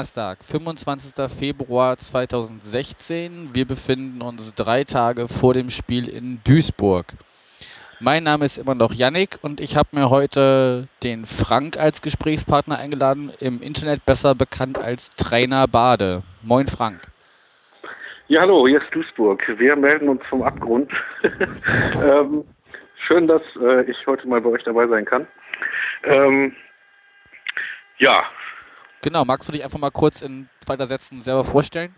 Donnerstag, 25. Februar 2016. Wir befinden uns drei Tage vor dem Spiel in Duisburg. Mein Name ist immer noch Yannick und ich habe mir heute den Frank als Gesprächspartner eingeladen, im Internet besser bekannt als Trainer Bade. Moin Frank. Ja, hallo, hier ist Duisburg. Wir melden uns vom Abgrund. ähm, schön, dass äh, ich heute mal bei euch dabei sein kann. Ähm, ja. Genau, magst du dich einfach mal kurz in zwei Sätzen selber vorstellen?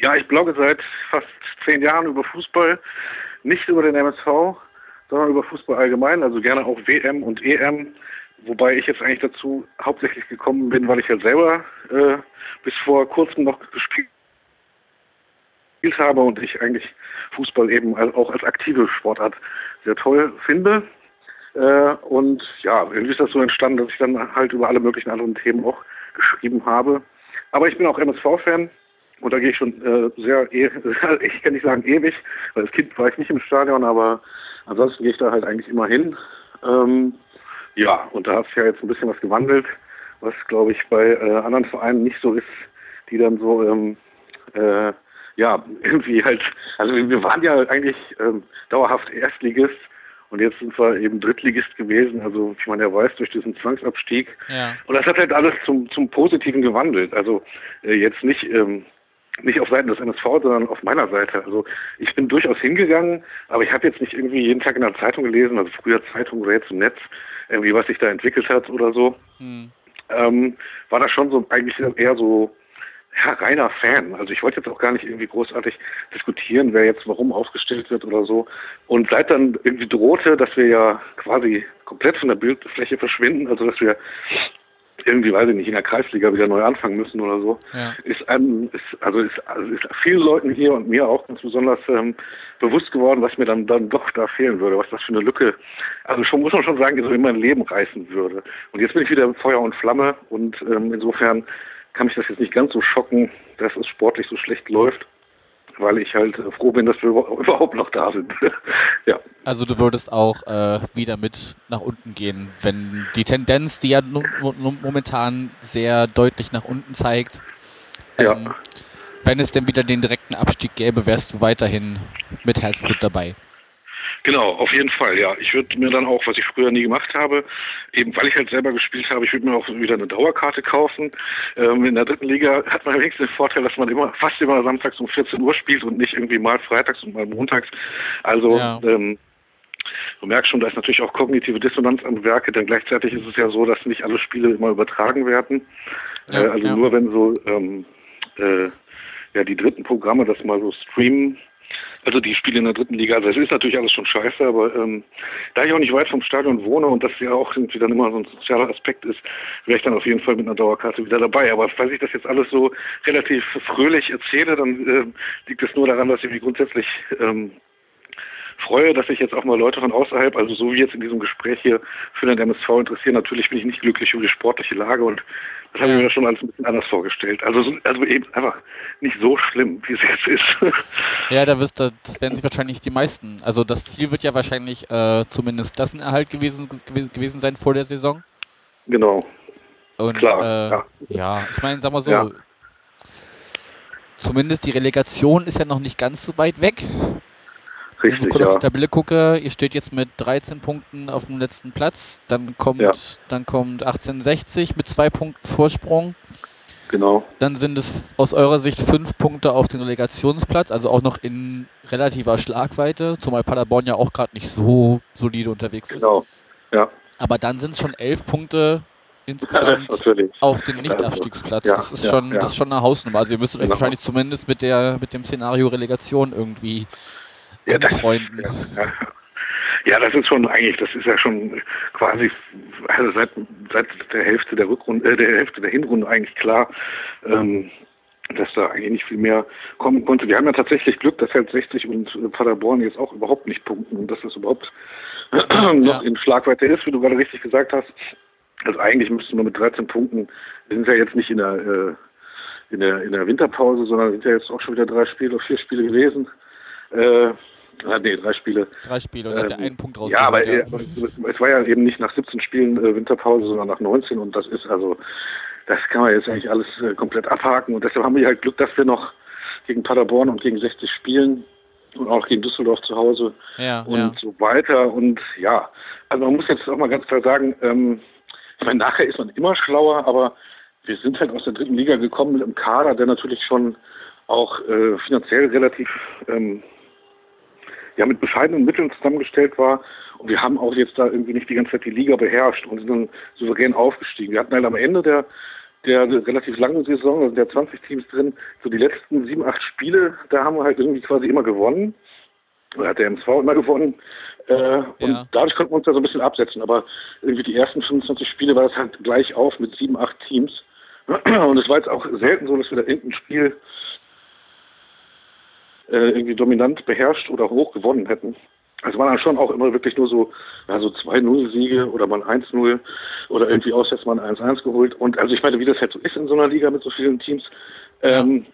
Ja, ich blogge seit fast zehn Jahren über Fußball, nicht über den MSV, sondern über Fußball allgemein, also gerne auch WM und EM. Wobei ich jetzt eigentlich dazu hauptsächlich gekommen bin, weil ich ja selber äh, bis vor kurzem noch gespielt habe und ich eigentlich Fußball eben auch als aktive Sportart sehr toll finde. Äh, und ja, irgendwie ist das so entstanden, dass ich dann halt über alle möglichen anderen Themen auch geschrieben habe. Aber ich bin auch MSV-Fan und da gehe ich schon äh, sehr, e ich kann nicht sagen ewig, weil als Kind war ich nicht im Stadion, aber ansonsten gehe ich da halt eigentlich immer hin. Ähm, ja, und da hat sich ja jetzt ein bisschen was gewandelt, was glaube ich bei äh, anderen Vereinen nicht so ist, die dann so ähm, äh, ja irgendwie halt, also wir waren ja eigentlich ähm, dauerhaft Erstligist und jetzt sind wir eben Drittligist gewesen, also wie man ja weiß, durch diesen Zwangsabstieg. Ja. Und das hat halt alles zum, zum Positiven gewandelt. Also äh, jetzt nicht ähm, nicht auf Seiten des NSV, sondern auf meiner Seite. Also ich bin durchaus hingegangen, aber ich habe jetzt nicht irgendwie jeden Tag in der Zeitung gelesen, also früher Zeitung oder jetzt im Netz, irgendwie was sich da entwickelt hat oder so. Hm. Ähm, war das schon so eigentlich eher so ja, reiner Fan. Also ich wollte jetzt auch gar nicht irgendwie großartig diskutieren, wer jetzt warum aufgestellt wird oder so. Und seit dann irgendwie drohte, dass wir ja quasi komplett von der Bildfläche verschwinden, also dass wir irgendwie, weiß ich nicht, in der Kreisliga wieder neu anfangen müssen oder so, ja. ist einem, ist, also ist, also ist vielen Leuten hier und mir auch ganz besonders ähm, bewusst geworden, was mir dann, dann doch da fehlen würde, was das für eine Lücke, also schon muss man schon sagen, so in mein Leben reißen würde. Und jetzt bin ich wieder Feuer und Flamme und ähm, insofern kann mich das jetzt nicht ganz so schocken, dass es sportlich so schlecht läuft weil ich halt froh bin, dass wir überhaupt noch da sind. ja. Also du würdest auch äh, wieder mit nach unten gehen, wenn die Tendenz, die ja momentan sehr deutlich nach unten zeigt, ähm, ja. wenn es denn wieder den direkten Abstieg gäbe, wärst du weiterhin mit Herzblut dabei. Genau, auf jeden Fall, ja. Ich würde mir dann auch, was ich früher nie gemacht habe, eben weil ich halt selber gespielt habe, ich würde mir auch wieder eine Dauerkarte kaufen. Ähm, in der dritten Liga hat man wenigstens den Vorteil, dass man immer fast immer samstags um 14 Uhr spielt und nicht irgendwie mal freitags und mal montags. Also ja. ähm, Du merkst schon, da ist natürlich auch kognitive Dissonanz am Werke, denn gleichzeitig ist es ja so, dass nicht alle Spiele immer übertragen werden. Ja, äh, also ja. nur wenn so ähm, äh, ja die dritten Programme das mal so streamen, also die Spiele in der dritten Liga, also es ist natürlich alles schon scheiße, aber ähm, da ich auch nicht weit vom Stadion wohne und das ja auch irgendwie dann immer so ein sozialer Aspekt ist, wäre ich dann auf jeden Fall mit einer Dauerkarte wieder dabei. Aber falls ich das jetzt alles so relativ fröhlich erzähle, dann äh, liegt es nur daran, dass ich mich grundsätzlich ähm, freue, dass sich jetzt auch mal Leute von außerhalb, also so wie jetzt in diesem Gespräch hier, für den MSV interessieren. Natürlich bin ich nicht glücklich über die sportliche Lage und das habe ich mir schon alles ein bisschen anders vorgestellt. Also, also eben einfach nicht so schlimm, wie es jetzt ist. Ja, da wirst du, das werden sich wahrscheinlich die meisten. Also das Ziel wird ja wahrscheinlich äh, zumindest Klassenerhalt gewesen, gewesen sein vor der Saison. Genau. Und, Klar. Äh, ja. ja. ich meine, sagen wir so, ja. zumindest die Relegation ist ja noch nicht ganz so weit weg. Richtig, Wenn ich kurz ja. auf die Tabelle gucke, ihr steht jetzt mit 13 Punkten auf dem letzten Platz. Dann kommt, ja. dann kommt 1860 mit zwei Punkten Vorsprung. Genau. Dann sind es aus eurer Sicht fünf Punkte auf den Relegationsplatz, also auch noch in relativer Schlagweite, zumal Paderborn ja auch gerade nicht so solide unterwegs ist. Genau, ja. Aber dann sind es schon elf Punkte insgesamt ja, auf den Nicht-Abstiegsplatz. Ja, das, ist schon, das ist schon eine Hausnummer. Also ihr müsstet euch genau. wahrscheinlich zumindest mit, der, mit dem Szenario Relegation irgendwie ja, das, Freunden. Ja, ja, das ist schon eigentlich, das ist ja schon quasi also seit, seit der Hälfte der Rückrunde, äh, der Hälfte der Hinrunde eigentlich klar, ähm, dass da eigentlich nicht viel mehr kommen konnte. Wir haben ja tatsächlich Glück, dass halt 60 und Paderborn jetzt auch überhaupt nicht punkten und dass das überhaupt ja. noch in Schlagweite ist, wie du gerade richtig gesagt hast. Also eigentlich müssten wir mit 13 Punkten, wir sind ja jetzt nicht in der äh, in der, in der Winterpause, sondern sind ja jetzt auch schon wieder drei Spiele, vier Spiele gewesen. Äh, Ah, nee, drei Spiele. Drei Spiele und ähm, hat der einen Punkt raus. Ja, aber ja. es war ja eben nicht nach 17 Spielen äh, Winterpause, sondern nach 19 und das ist also, das kann man jetzt eigentlich alles äh, komplett abhaken und deshalb haben wir halt Glück, dass wir noch gegen Paderborn und gegen 60 spielen und auch gegen Düsseldorf zu Hause ja, und ja. so weiter und ja, also man muss jetzt auch mal ganz klar sagen, ähm, ich meine, nachher ist man immer schlauer, aber wir sind halt aus der dritten Liga gekommen mit einem Kader, der natürlich schon auch äh, finanziell relativ ähm, ja mit bescheidenen Mitteln zusammengestellt war. Und wir haben auch jetzt da irgendwie nicht die ganze Zeit die Liga beherrscht und sind dann souverän aufgestiegen. Wir hatten halt am Ende der, der relativ langen Saison, also der 20 Teams drin, so die letzten sieben, acht Spiele, da haben wir halt irgendwie quasi immer gewonnen. Oder hat der MSV immer gewonnen. Äh, und ja. dadurch konnten wir uns da so ein bisschen absetzen. Aber irgendwie die ersten 25 Spiele war das halt gleich auf mit sieben, acht Teams. Und es war jetzt auch selten so, dass wir da irgendein Spiel äh, irgendwie dominant beherrscht oder hoch gewonnen hätten. Also waren dann schon auch immer wirklich nur so, ja, so 2-0-Siege oder mal 1-0 oder irgendwie auswärts mal ein 1-1 geholt. Und also ich meine, wie das halt so ist in so einer Liga mit so vielen Teams. Ähm,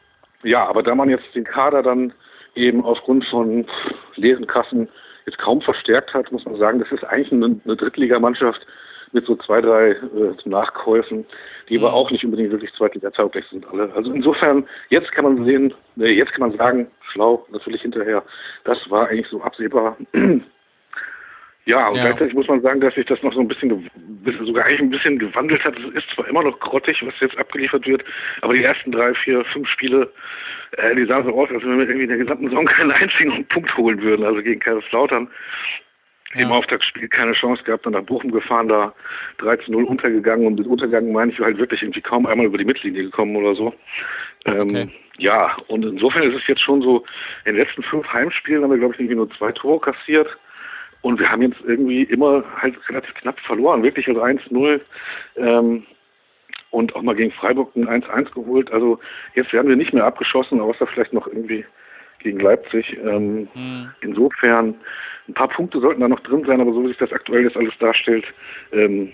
ja, aber da man jetzt den Kader dann eben aufgrund von leeren Kassen jetzt kaum verstärkt hat, muss man sagen, das ist eigentlich eine, eine Drittligamannschaft, mit so zwei, drei äh, Nachkäufen, die aber mhm. auch nicht unbedingt wirklich zweitliga-tauglich sind alle. Also insofern, jetzt kann man sehen, äh, jetzt kann man sagen, schlau, natürlich hinterher, das war eigentlich so absehbar. Ja, und ja. gleichzeitig muss man sagen, dass sich das noch so ein bisschen, sogar eigentlich ein bisschen gewandelt hat. Es ist zwar immer noch grottig, was jetzt abgeliefert wird, aber die ersten drei, vier, fünf Spiele, äh, die sahen so aus, als wenn wir irgendwie in der gesamten Saison keinen einzigen Punkt holen würden. Also gegen Kaiserslautern ja. im Auftaktspiel keine Chance gehabt, dann nach Bochum gefahren, da 13-0 untergegangen und mit Untergang meine ich halt wirklich irgendwie kaum einmal über die Mittellinie gekommen oder so. Ähm, okay. Ja, und insofern ist es jetzt schon so, in den letzten fünf Heimspielen haben wir, glaube ich, irgendwie nur zwei Tore kassiert. Und wir haben jetzt irgendwie immer halt relativ knapp verloren, wirklich also 1-0. Ähm, und auch mal gegen Freiburg ein 1-1 geholt. Also jetzt werden wir nicht mehr abgeschossen, außer vielleicht noch irgendwie gegen Leipzig. Ähm, mhm. Insofern, ein paar Punkte sollten da noch drin sein, aber so wie sich das aktuell jetzt alles darstellt, ähm,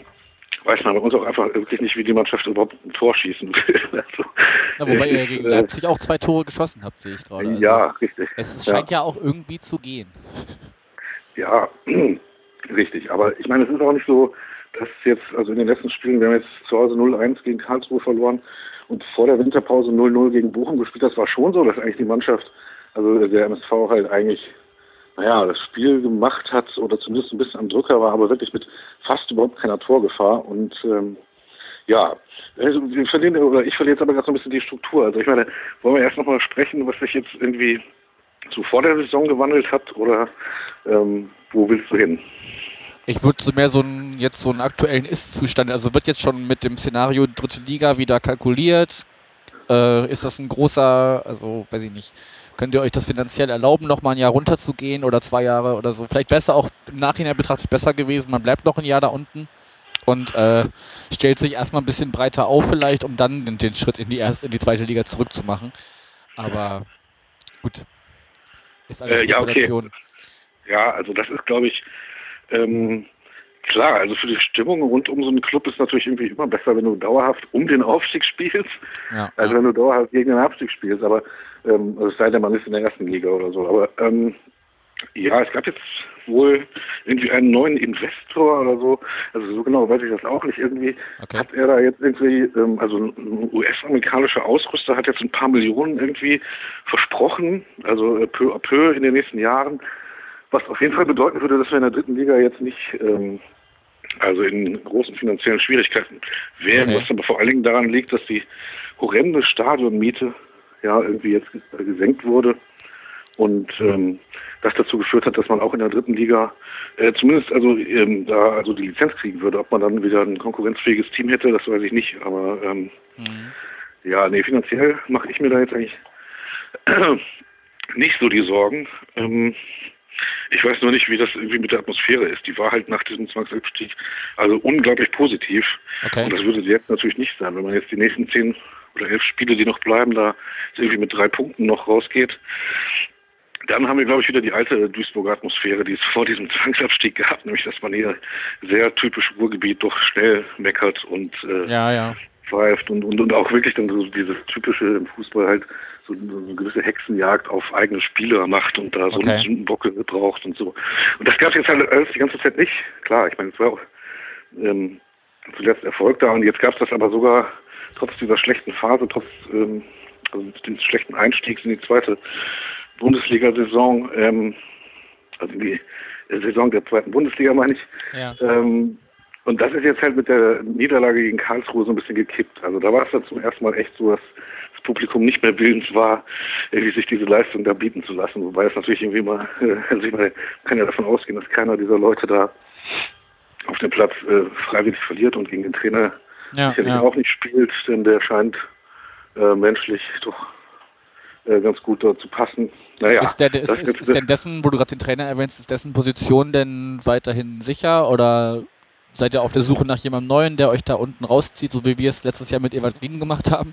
weiß man bei uns auch einfach wirklich nicht, wie die Mannschaft überhaupt ein Tor schießen will. also, Na, wobei ihr gegen Leipzig äh, auch zwei Tore geschossen habt, sehe ich gerade. Also ja, richtig. Es scheint ja. ja auch irgendwie zu gehen. Ja, richtig. Aber ich meine, es ist auch nicht so, dass jetzt, also in den letzten Spielen, wir haben jetzt zu Hause 0-1 gegen Karlsruhe verloren und vor der Winterpause 0-0 gegen Bochum gespielt. Das war schon so, dass eigentlich die Mannschaft also der MSV halt eigentlich, naja, das Spiel gemacht hat oder zumindest ein bisschen am Drücker war, aber wirklich mit fast überhaupt keiner Torgefahr. Und ähm, ja, also wir verlieren, oder ich verliere jetzt aber gerade so ein bisschen die Struktur. Also ich meine, wollen wir erst nochmal sprechen, was sich jetzt irgendwie so vor der Saison gewandelt hat oder ähm, wo willst du hin? Ich würde mehr so einen, jetzt so einen aktuellen Ist-Zustand, also wird jetzt schon mit dem Szenario dritte Liga wieder kalkuliert. Äh, ist das ein großer, also weiß ich nicht, Könnt ihr euch das finanziell erlauben, noch mal ein Jahr runterzugehen oder zwei Jahre oder so? Vielleicht wäre es auch im Nachhinein betrachtet besser gewesen. Man bleibt noch ein Jahr da unten und äh, stellt sich erstmal ein bisschen breiter auf vielleicht, um dann den, den Schritt in die erste, in die zweite Liga zurückzumachen. Aber gut. Ist alles äh, ja, okay. Ja, also das ist, glaube ich, ähm, klar, also für die Stimmung rund um so einen Club ist natürlich irgendwie immer besser, wenn du dauerhaft um den Aufstieg spielst, ja, als wenn du dauerhaft gegen den Abstieg spielst. Aber ähm, also es sei denn, man ist in der ersten Liga oder so. Aber ähm, ja, es gab jetzt wohl irgendwie einen neuen Investor oder so. Also so genau weiß ich das auch nicht. Irgendwie okay. hat er da jetzt irgendwie, ähm, also ein US-amerikanischer Ausrüster hat jetzt ein paar Millionen irgendwie versprochen, also äh, peu à peu in den nächsten Jahren. Was auf jeden Fall bedeuten würde, dass wir in der dritten Liga jetzt nicht ähm, also in großen finanziellen Schwierigkeiten wären, okay. was aber vor allen Dingen daran liegt, dass die horrende Stadionmiete ja irgendwie jetzt gesenkt wurde und ähm, das dazu geführt hat, dass man auch in der dritten Liga äh, zumindest also ähm, da also die Lizenz kriegen würde. Ob man dann wieder ein konkurrenzfähiges Team hätte, das weiß ich nicht. Aber ähm, mhm. ja, nee, finanziell mache ich mir da jetzt eigentlich nicht so die Sorgen. Ähm, ich weiß nur nicht, wie das irgendwie mit der Atmosphäre ist. Die war halt nach diesem Zwangsabstieg also unglaublich positiv. Okay. Und das würde sie jetzt natürlich nicht sein, wenn man jetzt die nächsten zehn oder elf Spiele, die noch bleiben, da irgendwie mit drei Punkten noch rausgeht. Dann haben wir, glaube ich, wieder die alte Duisburger Atmosphäre, die es vor diesem Zwangsabstieg gab, nämlich dass man hier sehr typisch Ruhrgebiet doch schnell meckert und äh, ja, ja. Pfeift und, und, und auch wirklich dann so dieses typische im Fußball halt so, so eine gewisse Hexenjagd auf eigene Spieler macht und da so Okay. einen Sündenbocke braucht und so. Und das gab es jetzt halt alles die ganze Zeit nicht. Klar, ich meine, es war auch ähm, zuletzt Erfolg da und jetzt gab es das aber sogar trotz dieser schlechten Phase, trotz ähm, also dieses schlechten Einstiegs in die zweite Bundesliga-Saison, ähm, also in die äh, Saison der zweiten Bundesliga meine ich, Ja. ähm, und das ist jetzt halt mit der Niederlage gegen Karlsruhe so ein bisschen gekippt. Also da war es dann zum ersten Mal echt so, dass das Publikum nicht mehr willens war, irgendwie sich diese Leistung da bieten zu lassen. Wobei es natürlich irgendwie mal, äh, also ich meine, kann ja davon ausgehen, dass keiner dieser Leute da auf dem Platz äh, freiwillig verliert und gegen den Trainer Ja, sicherlich ja. auch nicht spielt, denn der scheint äh, menschlich doch äh, ganz gut dort zu passen. Naja, ist, der, ist, ist, ist denn dessen, wo du gerade den Trainer erwähnst, ist dessen Position denn weiterhin sicher oder seid ihr auf der Suche nach jemandem Neuen, der euch da unten rauszieht, so wie wir es letztes Jahr mit Ewald Lien gemacht haben?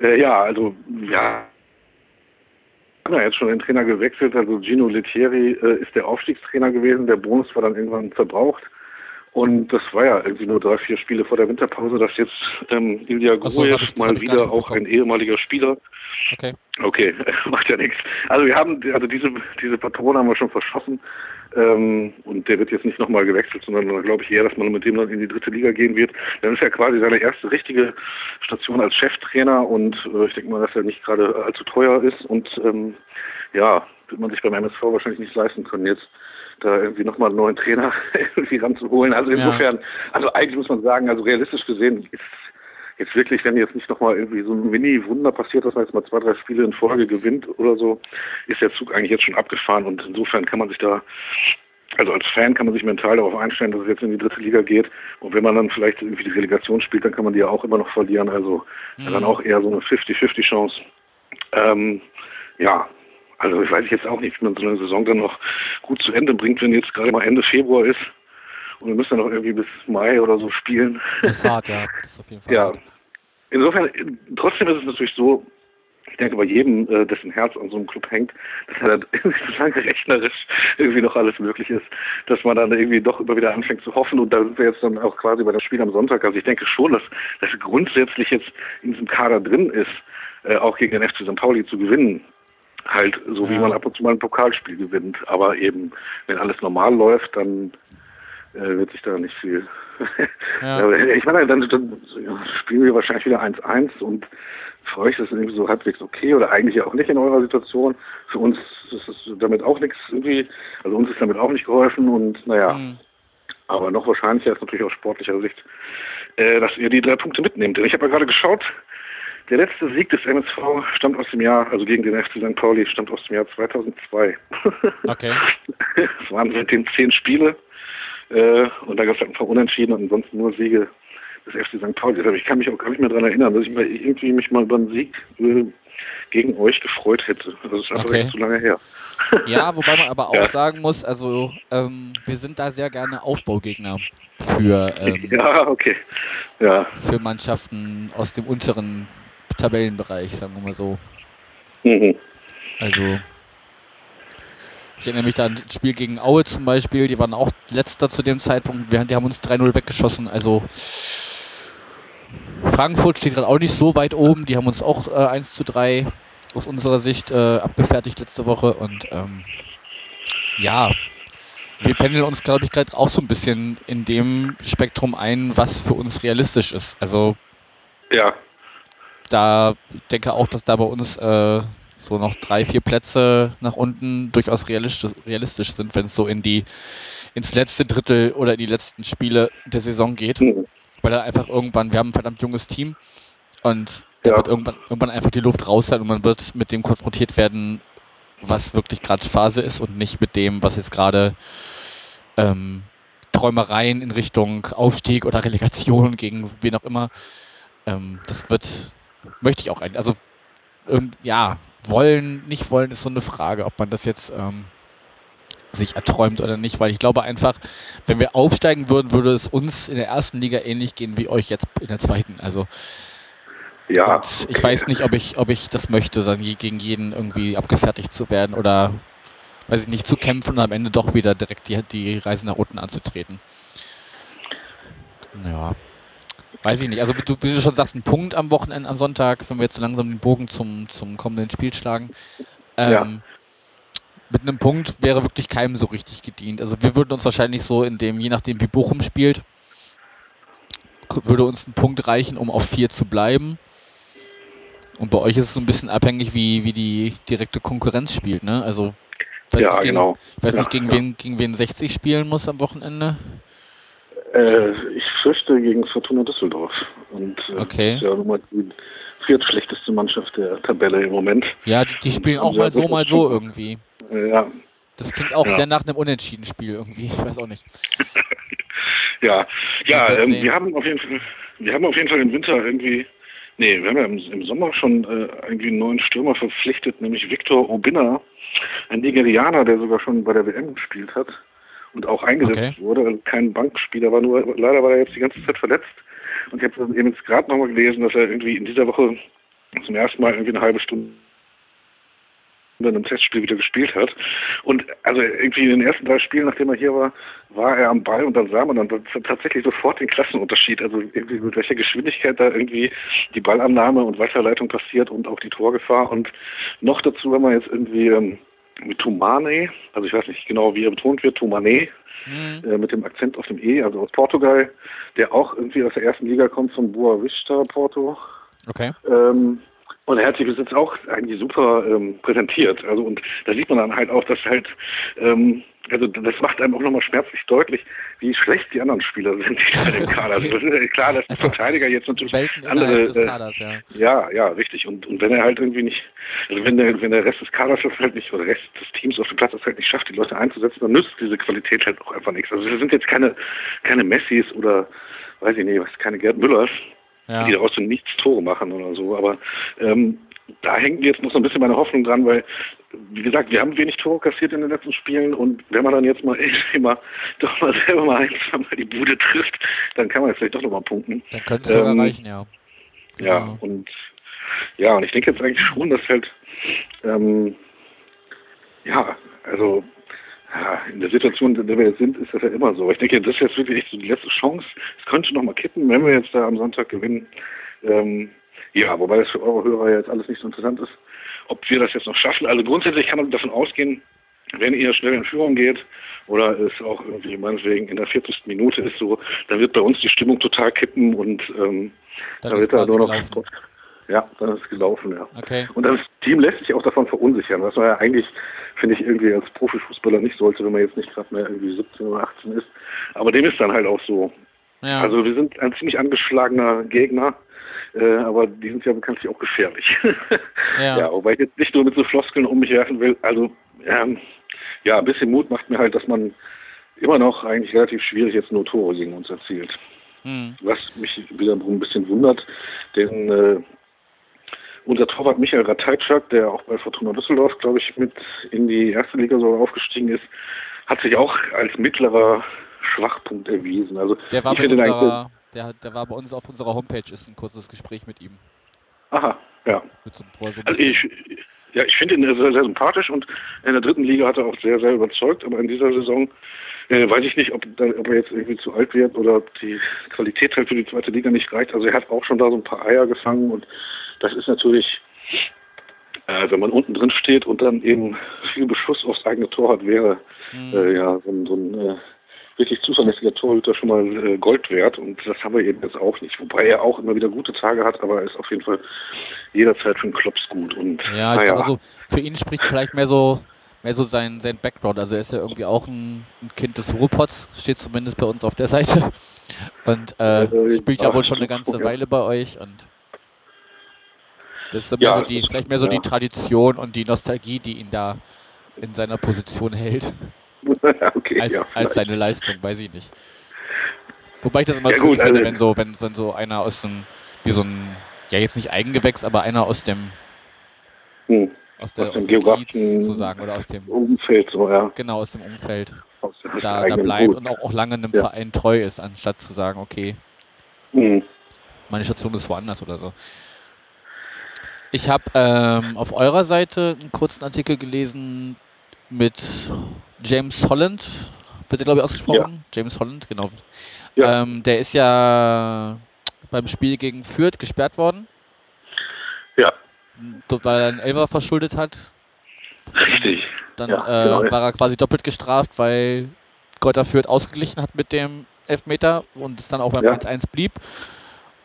Äh, ja, also ja. Er jetzt schon den Trainer gewechselt, also Gino Lettieri äh, ist der Aufstiegstrainer gewesen, der Bonus war dann irgendwann verbraucht. Und das war ja irgendwie nur drei, vier Spiele vor der Winterpause, dass jetzt ähm, Ilya Ach so, mal wieder auch ein ehemaliger Spieler Okay. Okay, macht ja nichts. Also wir haben, also diese, diese Patrone haben wir schon verschossen. Ähm, und der wird jetzt nicht nochmal gewechselt, sondern glaube ich eher, dass man mit dem dann in die dritte Liga gehen wird. Dann ist ja quasi seine erste richtige Station als Cheftrainer und äh, ich denke mal, dass er nicht gerade allzu teuer ist und ähm, ja, wird man sich beim MSV wahrscheinlich nicht leisten können jetzt da irgendwie nochmal einen neuen Trainer irgendwie ranzuholen. Also Ja. insofern, also eigentlich muss man sagen, also realistisch gesehen ist jetzt wirklich, wenn jetzt nicht nochmal irgendwie so ein Mini-Wunder passiert, dass man jetzt mal zwei, drei Spiele in Folge gewinnt oder so, ist der Zug eigentlich jetzt schon abgefahren und insofern kann man sich da, also als Fan kann man sich mental darauf einstellen, dass es jetzt in die dritte Liga geht und wenn man dann vielleicht irgendwie die Relegation spielt, dann kann man die ja auch immer noch verlieren, also Mhm. dann auch eher so eine 50-50 Chance. Ähm, ja, also ich weiß jetzt auch nicht, wie man so eine Saison dann noch gut zu Ende bringt, wenn jetzt gerade mal Ende Februar ist und wir müssen dann noch irgendwie bis Mai oder so spielen. Das ist hart, ja. Das ist auf jeden Fall Ja. hart. Insofern, trotzdem ist es natürlich so, ich denke bei jedem, äh, dessen Herz an so einem Club hängt, dass er solange rechnerisch irgendwie noch alles möglich ist, dass man dann irgendwie doch immer wieder anfängt zu hoffen und da sind wir jetzt dann auch quasi bei dem Spiel am Sonntag. Also ich denke schon, dass das grundsätzlich jetzt in diesem Kader drin ist, äh, auch gegen den FC St. Pauli zu gewinnen. Halt so wie Ja. man ab und zu mal ein Pokalspiel gewinnt. Aber eben, wenn alles normal läuft, dann äh, wird sich da nicht viel. Ja. Ich meine, dann, dann spielen wir wahrscheinlich wieder 1-1 und für euch ist das irgendwie so halbwegs okay oder eigentlich ja auch nicht in eurer Situation. Für uns ist es damit auch nichts irgendwie, also uns ist damit auch nicht geholfen und naja, Mhm. aber noch wahrscheinlicher ist natürlich aus sportlicher Sicht, äh, dass ihr die drei Punkte mitnehmt. Denn ich habe ja gerade geschaut, der letzte Sieg des MSV stammt aus dem Jahr, also gegen den FC St. Pauli, stammt aus dem Jahr 2002. Okay. Es waren seitdem zehn Spiele äh, und da gab es halt ein paar Unentschieden und ansonsten nur Siege des FC St. Pauli. Deshalb, ich kann mich auch gar nicht mehr daran erinnern, dass ich mal irgendwie mich mal über einen Sieg äh, gegen euch gefreut hätte. Also Das ist einfach Okay. zu lange her. Ja, wobei man aber auch Ja. sagen muss, also ähm, wir sind da sehr gerne Aufbaugegner für, ähm, Ja, okay. Ja. für Mannschaften aus dem unteren Tabellenbereich, sagen wir mal so. Mhm. Also ich erinnere mich da an das Spiel gegen Aue zum Beispiel, die waren auch letzter zu dem Zeitpunkt, wir, die haben uns 3-0 weggeschossen, also Frankfurt steht gerade auch nicht so weit oben, die haben uns auch äh, 1 zu 3 aus unserer Sicht äh, abgefertigt letzte Woche und ähm, ja, wir pendeln uns, glaube ich, gerade auch so ein bisschen in dem Spektrum ein, was für uns realistisch ist. Also Ja. Da ich denke auch, dass da bei uns äh, so noch drei, vier Plätze nach unten durchaus realistisch, realistisch sind, wenn es so in die ins letzte Drittel oder in die letzten Spiele der Saison geht. Mhm. Weil da einfach irgendwann, wir haben ein verdammt junges Team und da Ja. wird irgendwann, irgendwann einfach die Luft raus sein und man wird mit dem konfrontiert werden, was wirklich gerade Phase ist und nicht mit dem, was jetzt gerade ähm, Träumereien in Richtung Aufstieg oder Relegation gegen wen auch immer. Ähm, das wird, möchte ich auch eigentlich. Also ähm, ja, wollen, nicht wollen ist so eine Frage, ob man das jetzt ähm, sich erträumt oder nicht, weil ich glaube einfach, wenn wir aufsteigen würden, würde es uns in der ersten Liga ähnlich gehen wie euch jetzt in der zweiten. Also Ja. und ich weiß nicht, ob ich, ob ich das möchte, dann gegen jeden irgendwie abgefertigt zu werden oder weiß ich nicht, zu kämpfen und am Ende doch wieder direkt die, die Reise nach unten anzutreten. Ja. Weiß ich nicht. Also, du, wie du schon sagst, ein Punkt am Wochenende, am Sonntag, wenn wir jetzt so langsam den Bogen zum, zum kommenden Spiel schlagen. Ähm, Ja. Mit einem Punkt wäre wirklich keinem so richtig gedient. Also, wir würden uns wahrscheinlich so in dem, je nachdem, wie Bochum spielt, würde uns ein Punkt reichen, um auf vier zu bleiben. Und bei euch ist es so ein bisschen abhängig, wie, wie die direkte Konkurrenz spielt, ne? Also, weiß ja, nicht, gegen, genau. ich weiß Ja, nicht, gegen, ja. wen, gegen wen 60 spielen muss am Wochenende. Äh, ich fürchte gegen Fortuna Düsseldorf. Und äh, Okay. das ist ja nun mal die viertschlechteste Mannschaft der Tabelle im Moment. Ja, die, die spielen auch Ja, mal so, das mal so irgendwie. Ja, Das klingt auch Ja. sehr nach einem Unentschieden-Spiel irgendwie. Ich weiß auch nicht. ja, ja. Ähm, wir haben auf jeden Fall, wir haben auf jeden Fall im Winter irgendwie, nee, wir haben ja im, im Sommer schon äh, irgendwie einen neuen Stürmer verpflichtet, nämlich Victor Obinna, ein Nigerianer, der sogar schon bei der WM gespielt hat und auch eingesetzt Okay. wurde. Also kein Bankspieler, war nur leider war er jetzt die ganze Zeit verletzt. Und ich habe eben jetzt gerade nochmal gelesen, dass er irgendwie in dieser Woche zum ersten Mal irgendwie eine halbe Stunde in einem Testspiel wieder gespielt hat. Und also irgendwie in den ersten drei Spielen, nachdem er hier war, war er am Ball und dann sah man dann tatsächlich sofort den Klassenunterschied. Also irgendwie mit welcher Geschwindigkeit da irgendwie die Ballannahme und Weiterleitung passiert und auch die Torgefahr. Und noch dazu haben wir jetzt irgendwie ähm, mit Tumane, also ich weiß nicht genau, wie er betont wird, Tumane, Hm. äh, mit dem Akzent auf dem E, also aus Portugal, der auch irgendwie aus der ersten Liga kommt, von Boa Vista Porto. Okay. Ähm, und er hat sich bis jetzt auch eigentlich super ähm, präsentiert. Also und da sieht man dann halt auch, dass halt, ähm, also das macht einem auch nochmal schmerzlich deutlich, wie schlecht die anderen Spieler sind, die da im Kader sind. Das ist klar, dass die Also, Verteidiger jetzt natürlich Welten andere. des Äh, Kaders, ja. ja, ja, richtig. Und, und wenn er halt irgendwie nicht, also wenn der, wenn der Rest des Kaders das halt nicht, oder der Rest des Teams auf dem Platz das halt nicht schafft, die Leute einzusetzen, dann nützt diese Qualität halt auch einfach nichts. Also wir sind jetzt keine, keine Messis oder, weiß ich nicht, was, keine Gerd Müllers, Ja. die daraus so nichts Tore machen oder so. Aber ähm, da hängt jetzt noch so ein bisschen meine Hoffnung dran, weil, wie gesagt, wir haben wenig Tore kassiert in den letzten Spielen und wenn man dann jetzt mal irgendwie mal doch mal selber mal ein, zwei Mal die Bude trifft, dann kann man jetzt vielleicht doch nochmal punkten. Dann könnte es ähm, reichen, ja. Ja, Genau. und ja, und ich denke jetzt eigentlich schon, dass halt ähm, ja, also ja, in der Situation, in der wir jetzt sind, ist das ja immer so. Ich denke, das ist jetzt wirklich echt so die letzte Chance. Es könnte noch mal kippen, wenn wir jetzt da am Sonntag gewinnen. Ähm, ja, wobei das für eure Hörer jetzt alles nicht so interessant ist, ob wir das jetzt noch schaffen. Also grundsätzlich kann man davon ausgehen, wenn ihr schnell in Führung geht oder es auch irgendwie meinetwegen in der 40. Minute ist so, dann wird bei uns die Stimmung total kippen und ähm, Dann da wird da nur noch gelaufen. Ja, dann ist es gelaufen, ja. Okay. Und das Team lässt sich auch davon verunsichern, was man ja eigentlich, finde ich, irgendwie als Profifußballer nicht sollte, wenn man jetzt nicht gerade mehr irgendwie 17 oder 18 ist. Aber dem ist dann halt auch so. Ja. Also wir sind ein ziemlich angeschlagener Gegner, äh, aber die sind ja bekanntlich auch gefährlich. Ja. ja, wobei ich jetzt nicht nur mit so Floskeln um mich werfen will. Also ähm, ja, ein bisschen Mut macht mir halt, dass man immer noch eigentlich relativ schwierig jetzt nur Tore gegen uns erzielt. Hm. Was mich wiederum ein bisschen wundert, denn äh, unser Torwart Michael Ratajczak, der auch bei Fortuna Düsseldorf, glaube ich, mit in die erste Liga so aufgestiegen ist, hat sich auch als mittlerer Schwachpunkt erwiesen. Also Der war ich bei unserer, der, der war bei uns auf unserer Homepage, ist ein kurzes Gespräch mit ihm. aha, ja. So, Also ich, ja, ich finde ihn sehr, sehr sympathisch und in der dritten Liga hat er auch sehr, sehr überzeugt, aber in dieser Saison äh, weiß ich nicht, ob, ob er jetzt irgendwie zu alt wird oder ob die Qualität halt für die zweite Liga nicht reicht. Also er hat auch schon da so ein paar Eier gefangen und das ist natürlich, äh, wenn man unten drin steht und dann eben viel Beschuss aufs eigene Tor hat, wäre Hm. äh, ja so ein, so ein äh, wirklich zuverlässiger Torhüter schon mal äh, Gold wert und das haben wir eben jetzt auch nicht. Wobei er auch immer wieder gute Tage hat, aber er ist auf jeden Fall jederzeit für einen Klops gut und Ja, ich naja. also für ihn spricht vielleicht mehr so mehr so sein, sein Background. Also er ist ja irgendwie auch ein, ein Kind des Ruhrpots, steht zumindest bei uns auf der Seite. Und äh, Äh, spielt ja wohl schon eine ganze. Weile bei euch und das ist Ja, so die, ist- vielleicht mehr so ja. die Tradition und die Nostalgie, die ihn da in seiner Position hält, okay, als, ja, als seine Leistung, weiß ich nicht. Wobei ich das immer Ja, gut, finde, also- wenn so, wenn, wenn so einer aus dem, wie so ein, ja jetzt nicht Eigengewächs, aber einer aus dem, Hm, aus der Aus aus dem dem Kiez geografischen- sozusagen oder aus dem, Umfeld so, ja. genau aus dem Umfeld Aus, der da, da bleibt Hut. und auch, auch lange einem Ja. Verein treu ist, anstatt zu sagen, okay, Hm. meine Station ist woanders oder so. Ich habe ähm, auf eurer Seite einen kurzen Artikel gelesen mit James Holland, wird der glaube ich ausgesprochen? James Holland, genau. Ja. Ähm, der ist ja beim Spiel gegen Fürth gesperrt worden. Ja. Weil er einen Elfer verschuldet hat. Richtig. Dann ja, äh, genau. war er quasi doppelt gestraft, weil Kräuter Fürth ausgeglichen hat mit dem Elfmeter und es dann auch beim ja. 1-1 blieb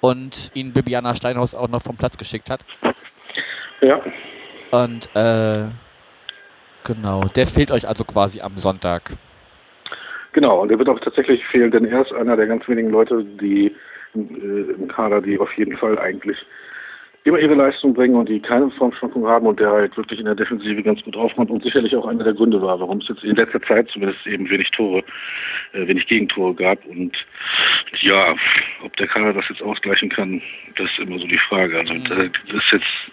und ihn Bibiana Steinhaus auch noch vom Platz geschickt hat. Ja. Und äh, genau, der fehlt euch also quasi am Sonntag. Genau, und der wird auch tatsächlich fehlen, denn er ist einer der ganz wenigen Leute, die äh, im Kader, die auf jeden Fall eigentlich immer ihre Leistung bringen und die keine Formschwankung haben und der halt wirklich in der Defensive ganz gut aufkommt und sicherlich auch einer der Gründe war, warum es jetzt in letzter Zeit zumindest eben wenig Tore, äh, wenig Gegentore gab und ja, ob der Kader das jetzt ausgleichen kann, das ist immer so die Frage. Also mhm. das ist jetzt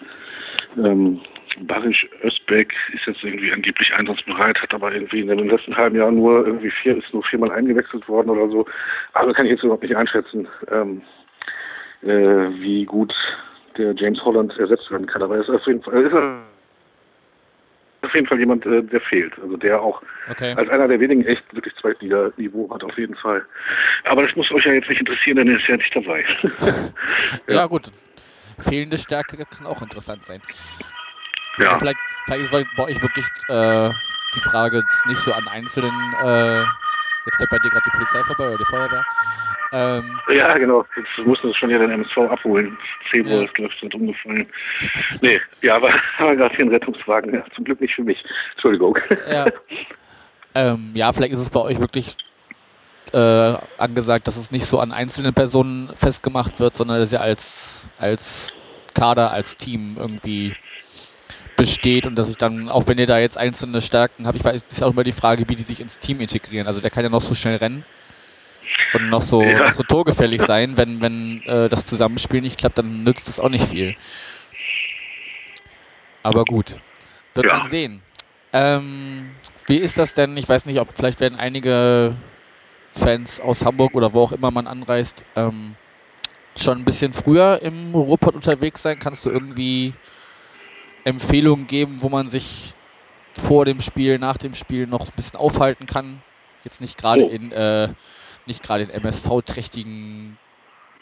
ähm, Barisch Özbek ist jetzt irgendwie angeblich einsatzbereit, hat aber irgendwie in den letzten halben Jahren nur irgendwie vier, ist nur viermal eingewechselt worden oder so. Also kann ich jetzt überhaupt nicht einschätzen, ähm, äh, wie gut der James Holland ersetzt werden kann. Aber er ist auf jeden Fall, ist auf jeden Fall jemand, äh, der fehlt. Also der auch okay. als einer der wenigen echt wirklich Zweitliga-Niveau hat, auf jeden Fall. Aber das muss euch ja jetzt nicht interessieren, denn er ist ja nicht dabei. ja. ja. gut. Fehlende Stärke kann auch interessant sein. Ja. Vielleicht, vielleicht ist bei euch wirklich äh, die Frage nicht so an einzelnen, äh, jetzt fährt bei dir gerade die Polizei vorbei oder die Feuerwehr, ähm, ja, genau. Jetzt mussten sie schon ja den MSV abholen. 10 Uhr ja. ist, glaube ich, sind umgefallen. Nee, ja, aber haben gerade hier einen Rettungswagen. Ja, zum Glück nicht für mich. Entschuldigung. Ja. ähm, ja, vielleicht ist es bei euch wirklich äh, angesagt, dass es nicht so an einzelnen Personen festgemacht wird, sondern dass ihr als, als Kader, als Team irgendwie besteht und dass ich dann, auch wenn ihr da jetzt einzelne Stärken habt, ich weiß, ist auch immer die Frage, wie die sich ins Team integrieren. Also der kann ja noch so schnell rennen und noch so, ja. noch so torgefällig sein. Wenn, wenn äh, das Zusammenspiel nicht klappt, dann nützt das auch nicht viel. Aber gut, wird ja. man sehen. Ähm, wie ist das denn? Ich weiß nicht, ob vielleicht werden einige Fans aus Hamburg oder wo auch immer man anreist, ähm, schon ein bisschen früher im Ruhrpott unterwegs sein. Kannst du irgendwie Empfehlungen geben, wo man sich vor dem Spiel, nach dem Spiel noch ein bisschen aufhalten kann? Jetzt nicht gerade oh. in äh, nicht gerade in MSV-trächtigen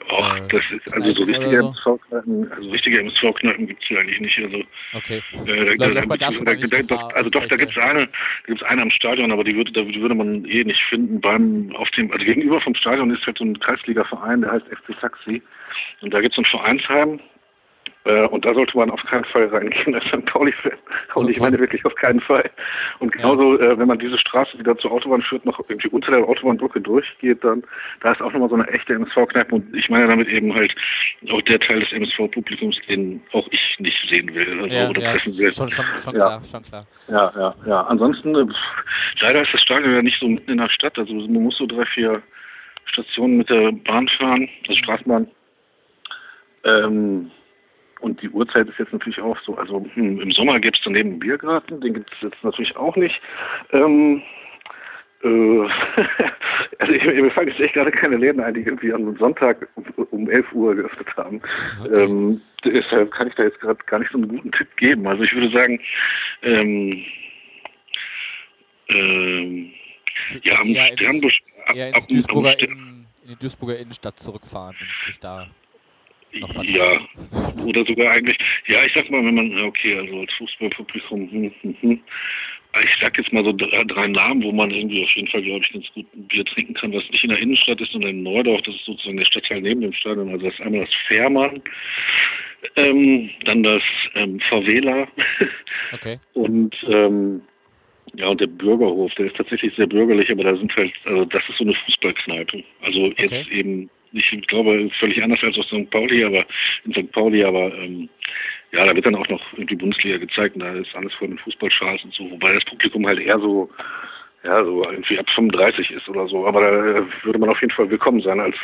Ach, äh, das ist also so richtige MSV-Kneipen, also richtige MSV-Kneipen gibt es hier eigentlich nicht. Also, okay. Äh, da, da, da, da, also doch, da gibt es eine, da gibt es eine am Stadion, aber die würde, die würde man eh nicht finden beim auf dem, also gegenüber vom Stadion ist halt so ein Kreisliga-Verein, der heißt FC Taxi. Und da gibt es ein Vereinsheim, und da sollte man auf keinen Fall reingehen als St. Pauli-Fan. Und okay. ich meine wirklich auf keinen Fall. Und genauso, ja. äh, wenn man diese Straße, die da zur Autobahn führt, noch irgendwie unter der Autobahnbrücke durchgeht, dann da ist auch nochmal so eine echte MSV-Kneipe. Und ich meine damit eben halt auch der Teil des MSV-Publikums, den auch ich nicht sehen will also, ja, oder ja, treffen will. Schon, schon, schon ja. klar, schon klar. Ja, ja, ja. Ansonsten, äh, leider ist das Stadion ja nicht so mitten in der Stadt. Also man muss so drei, vier Stationen mit der Bahn fahren, also Straßenbahn. Ähm, und die Uhrzeit ist jetzt natürlich auch so. Also hm, im Sommer gibt es daneben einen Biergarten, den gibt es jetzt natürlich auch nicht. Ähm, äh, also ich, mir fallen jetzt echt gerade keine Läden ein, die irgendwie am Sonntag um, um 11 Uhr geöffnet haben. Okay. Ähm, deshalb kann ich da jetzt gerade gar nicht so einen guten Tipp geben. Also ich würde sagen, ähm, ähm, ja, am ja, Sternbusch, ab, ab, ab, in, in die Duisburger Innenstadt zurückfahren und sich da ja, oder sogar eigentlich, ja, ich sag mal, wenn man, okay, also als Fußballpublikum, hm, hm, hm. ich sag jetzt mal so drei, drei, Namen, wo man irgendwie auf jeden Fall, glaube ich, ganz gut ein Bier trinken kann, was nicht in der Innenstadt ist, sondern in Neudorf, das ist sozusagen der Stadtteil neben dem Stadion, also das ist einmal das Fährmann, ähm, dann das ähm, Favela okay. und ähm, ja, und der Bürgerhof, der ist tatsächlich sehr bürgerlich, aber da sind halt, also das ist so eine Fußballkneipe. Also okay. jetzt eben ich glaube, völlig anders als auf St. Pauli, aber in St. Pauli, aber ähm, ja, da wird dann auch noch die Bundesliga gezeigt und da ist alles vor den Fußballschals und so, wobei das Publikum halt eher so, ja, so irgendwie ab 35 ist oder so. Aber da würde man auf jeden Fall willkommen sein als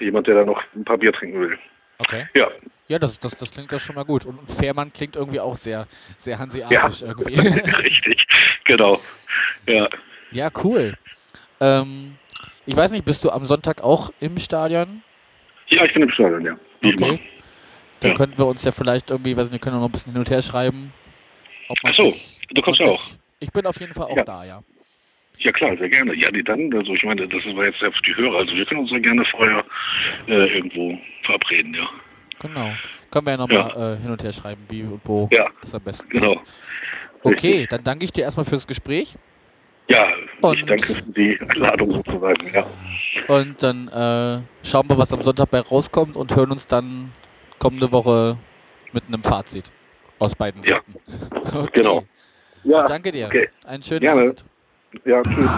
jemand, der da noch ein paar Bier trinken will. Okay. Ja. Ja, das, das, das klingt ja schon mal gut. Und Fährmann klingt irgendwie auch sehr, sehr hanseatisch ja. irgendwie. Richtig, genau. Ja. Ja, cool. Ähm, ich weiß nicht, bist du am Sonntag auch im Stadion? Ja, ich bin im Stadion, ja. Wie okay. Dann ja. könnten wir uns ja vielleicht irgendwie, weiß nicht, wir können noch ein bisschen hin und her schreiben. Ach so, du kommst ja auch. Ich bin auf jeden Fall auch ja. da, ja. Ja klar, sehr gerne. Ja, nee, dann, also ich meine, das war jetzt ja für die Hörer, also wir können uns ja gerne vorher äh, irgendwo verabreden, ja. Genau. Können wir ja nochmal äh, hin und her schreiben, wie und wo Ja, das am besten Genau. ist. Okay, Richtig. dann danke ich dir erstmal fürs Gespräch Ja, ich Und- danke für die Einladung sozusagen, ja. und dann äh, schauen wir, was am Sonntag bei rauskommt und hören uns dann kommende Woche mit einem Fazit aus beiden Ja. Seiten. Okay. Genau. Ja, Ich danke dir. okay. Einen schönen Gerne. Abend. ja, tschüss.